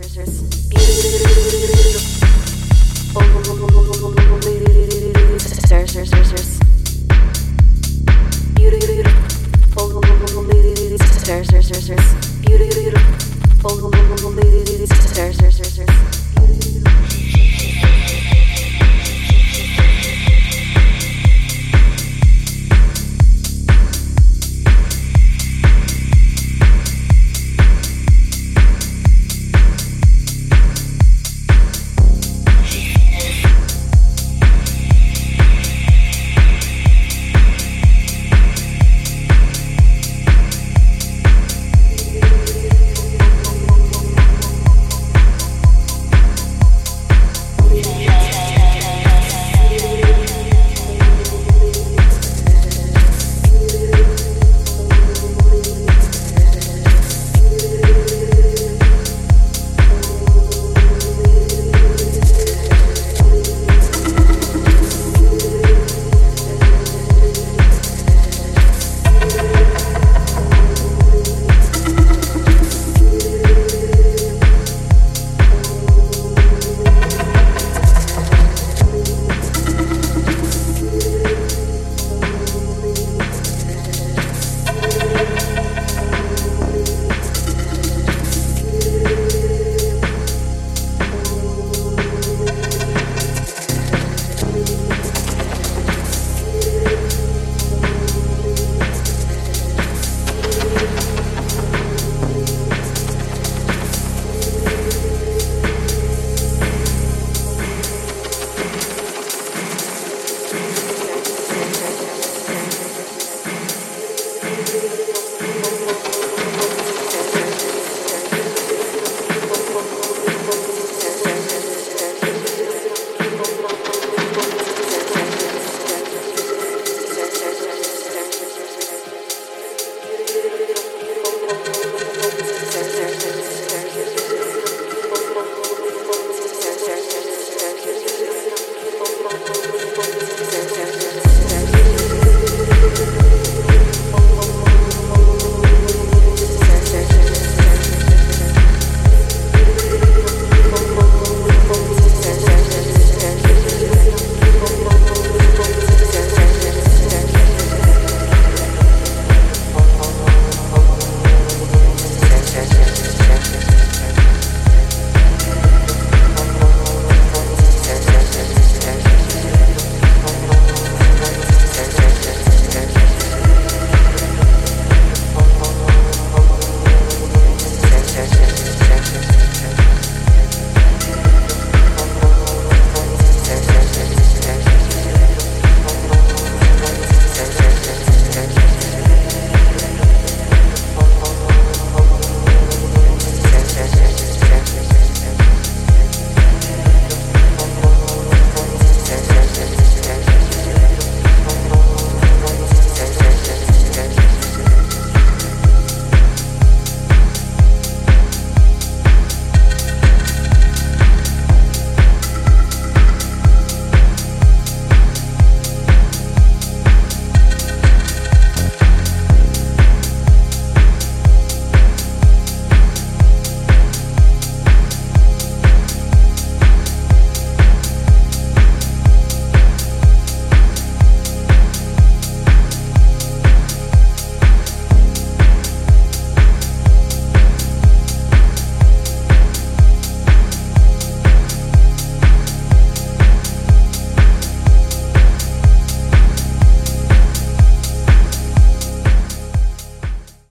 Scissors.